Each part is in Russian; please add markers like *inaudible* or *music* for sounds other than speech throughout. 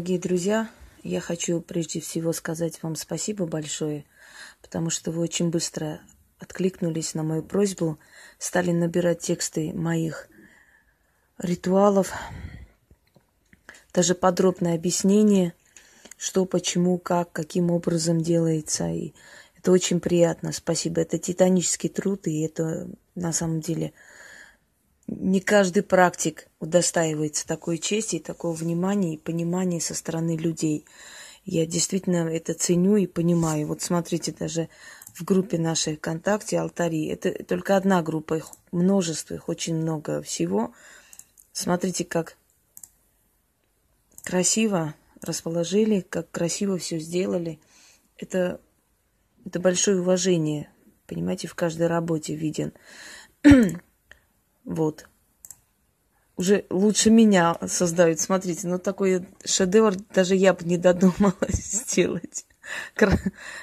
Дорогие друзья, я хочу прежде всего сказать вам спасибо большое, потому что вы очень быстро откликнулись на мою просьбу, стали набирать тексты моих ритуалов, даже подробное объяснение, что, почему, как, каким образом делается. И это очень приятно. Спасибо. Это титанический труд, и это на самом деле не каждый практик удостаивается такой чести, такого внимания и понимания со стороны людей. Я действительно это ценю и понимаю. Вот смотрите, даже в группе нашей ВКонтакте «Алтари». Это только одна группа, их множество, их очень много всего. Смотрите, как красиво расположили, как красиво все сделали. Это, это большое уважение, понимаете, в каждой работе виден. *clears throat* вот. Уже лучше меня создают. Смотрите, ну такой шедевр даже я бы не додумалась *laughs* сделать.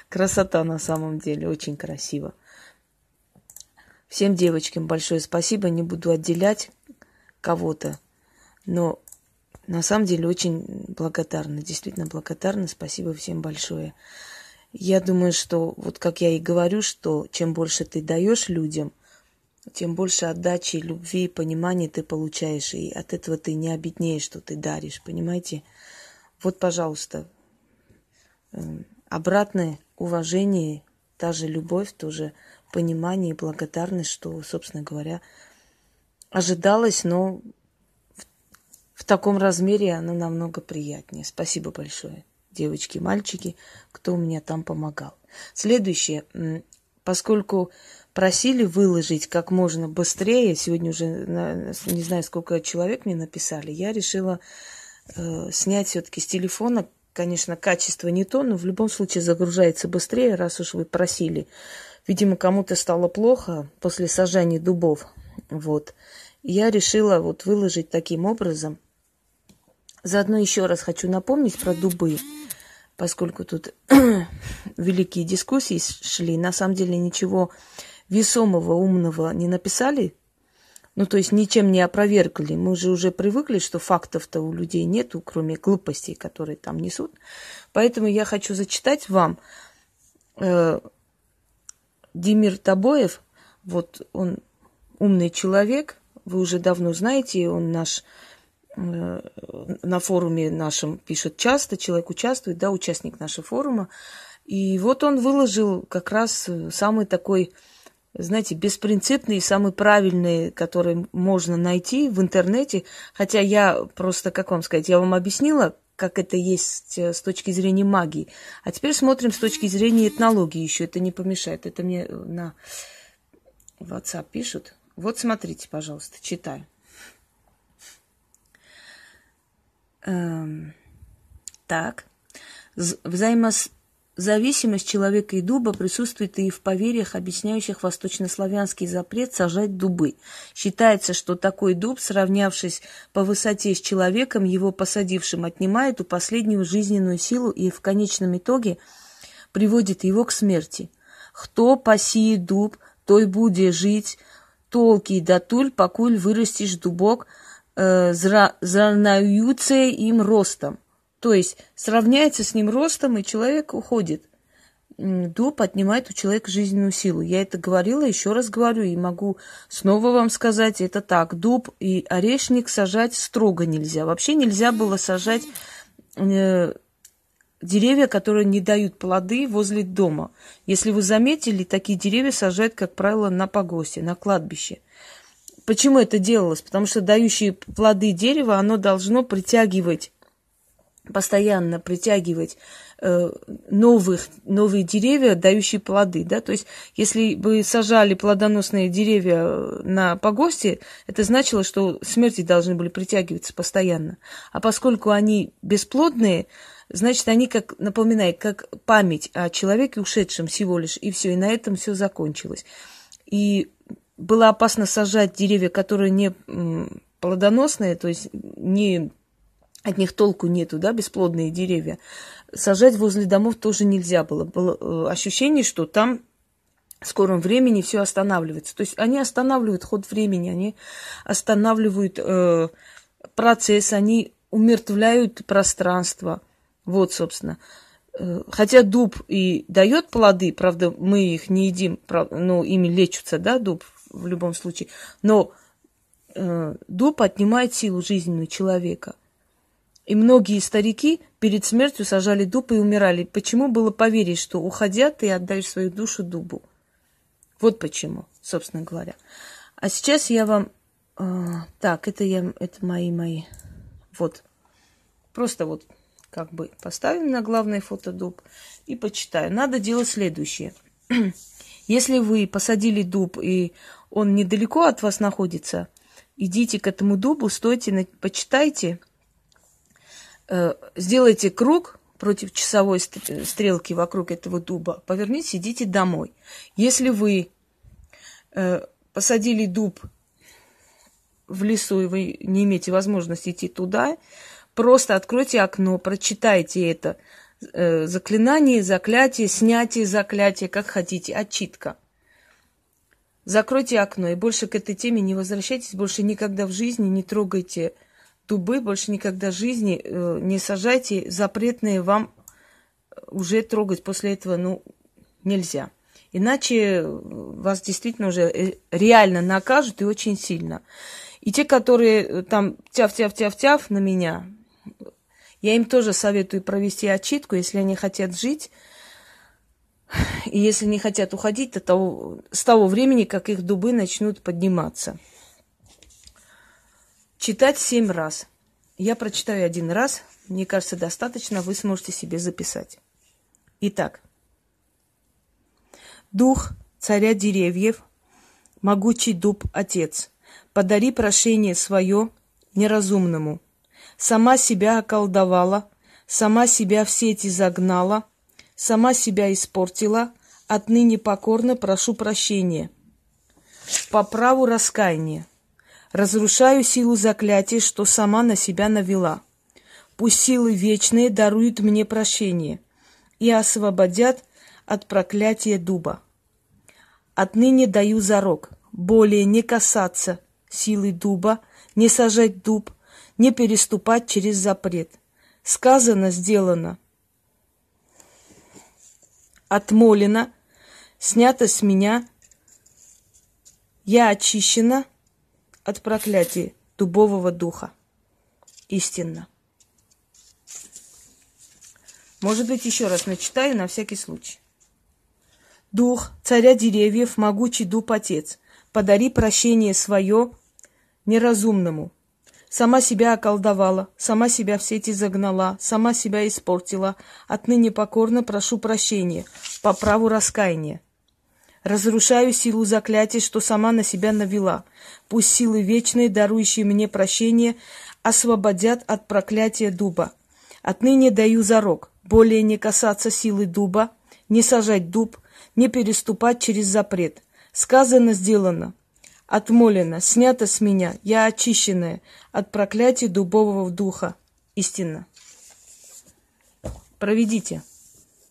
Красота на самом деле, очень красиво. Всем девочкам большое спасибо. Не буду отделять кого-то, но на самом деле очень благодарна, действительно благодарна. Спасибо всем большое. Я думаю, что вот как я и говорю, что чем больше ты даешь людям, тем больше отдачи, любви и понимания ты получаешь. И от этого ты не обеднеешь, что ты даришь, понимаете? Вот, пожалуйста, эм, обратное уважение, та же любовь, тоже понимание и благодарность, что, собственно говоря, ожидалось, но в, в таком размере оно намного приятнее. Спасибо большое, девочки, мальчики, кто у меня там помогал. Следующее. Поскольку просили выложить как можно быстрее, сегодня уже не знаю, сколько человек мне написали, я решила э, снять все-таки с телефона конечно, качество не то, но в любом случае загружается быстрее, раз уж вы просили. Видимо, кому-то стало плохо после сажания дубов. Вот. Я решила вот выложить таким образом. Заодно еще раз хочу напомнить про дубы, поскольку тут *clears throat* великие дискуссии шли. На самом деле ничего весомого, умного не написали ну, то есть ничем не опровергли. Мы же уже привыкли, что фактов-то у людей нету, кроме глупостей, которые там несут. Поэтому я хочу зачитать вам э, Демир Табоев. Вот он умный человек, вы уже давно знаете, он наш э, на форуме нашем пишет часто, человек участвует, да, участник нашего форума. И вот он выложил как раз самый такой знаете, беспринципные, самые правильные, которые можно найти в интернете. Хотя я просто, как вам сказать, я вам объяснила, как это есть э, с точки зрения магии. А теперь смотрим с точки зрения этнологии еще. Это не помешает. Это мне на WhatsApp пишут. Вот смотрите, пожалуйста, читаю. Эм, так. Взаимос Зависимость человека и дуба присутствует и в поверьях, объясняющих восточнославянский запрет сажать дубы. Считается, что такой дуб, сравнявшись по высоте с человеком, его посадившим, отнимает у последнего жизненную силу и в конечном итоге приводит его к смерти. «Кто посеет дуб, той буде жить, толки да туль, покуль вырастешь дубок, э, зра, им ростом». То есть сравняется с ним ростом, и человек уходит. Дуб отнимает у человека жизненную силу. Я это говорила, еще раз говорю, и могу снова вам сказать, это так. Дуб и орешник сажать строго нельзя. Вообще нельзя было сажать э, деревья, которые не дают плоды возле дома. Если вы заметили, такие деревья сажают, как правило, на погосте, на кладбище. Почему это делалось? Потому что дающие плоды дерева, оно должно притягивать постоянно притягивать э, новых, новые деревья, дающие плоды, да, то есть если бы сажали плодоносные деревья э, на погосте, это значило, что смерти должны были притягиваться постоянно, а поскольку они бесплодные, значит, они как, напоминают, как память о человеке ушедшем всего лишь, и все, и на этом все закончилось. И было опасно сажать деревья, которые не плодоносные, то есть не от них толку нету, да, бесплодные деревья. Сажать возле домов тоже нельзя было. Было э, ощущение, что там в скором времени все останавливается. То есть они останавливают ход времени, они останавливают э, процесс, они умертвляют пространство. Вот, собственно. Э, хотя дуб и дает плоды, правда, мы их не едим, но ими лечится, да, дуб в любом случае. Но э, дуб отнимает силу жизненную человека. И многие старики перед смертью сажали дуб и умирали. Почему было поверить, что уходя, ты отдаешь свою душу дубу? Вот почему, собственно говоря. А сейчас я вам... Э, так, это я, это мои мои. Вот. Просто вот как бы поставим на главное фото дуб и почитаю. Надо делать следующее. *clears throat* Если вы посадили дуб, и он недалеко от вас находится, идите к этому дубу, стойте, почитайте, сделайте круг против часовой стрелки вокруг этого дуба, повернитесь, идите домой. Если вы э, посадили дуб в лесу, и вы не имеете возможности идти туда, Просто откройте окно, прочитайте это. Э, заклинание, заклятие, снятие заклятия, как хотите, отчитка. Закройте окно и больше к этой теме не возвращайтесь, больше никогда в жизни не трогайте дубы, больше никогда в жизни э, не сажайте запретные вам уже трогать после этого, ну, нельзя. Иначе вас действительно уже э, реально накажут и очень сильно. И те, которые там тяв-тяв-тяв-тяв на меня, я им тоже советую провести отчитку, если они хотят жить, и если не хотят уходить до того, с того времени, как их дубы начнут подниматься. Читать семь раз. Я прочитаю один раз. Мне кажется, достаточно. Вы сможете себе записать. Итак. Дух царя деревьев, могучий дуб отец, подари прошение свое неразумному – Сама себя околдовала, сама себя в сети загнала, сама себя испортила, отныне покорно прошу прощения. По праву раскаяния. Разрушаю силу заклятия, что сама на себя навела. Пусть силы вечные даруют мне прощение и освободят от проклятия дуба. Отныне даю зарок более не касаться силы дуба, не сажать дуб, не переступать через запрет. Сказано, сделано. Отмолено, снято с меня. Я очищена от проклятия дубового духа. Истинно. Может быть, еще раз начитаю на всякий случай. Дух царя деревьев, могучий дуб отец, подари прощение свое неразумному, Сама себя околдовала, сама себя в сети загнала, сама себя испортила. Отныне покорно прошу прощения, по праву раскаяния. Разрушаю силу заклятий, что сама на себя навела. Пусть силы вечные, дарующие мне прощение, освободят от проклятия дуба. Отныне даю зарок, более не касаться силы дуба, не сажать дуб, не переступать через запрет. Сказано, сделано отмолено, снято с меня, я очищенная от проклятия дубового духа. Истинно. Проведите.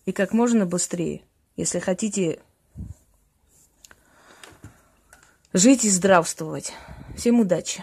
И как можно быстрее, если хотите жить и здравствовать. Всем удачи!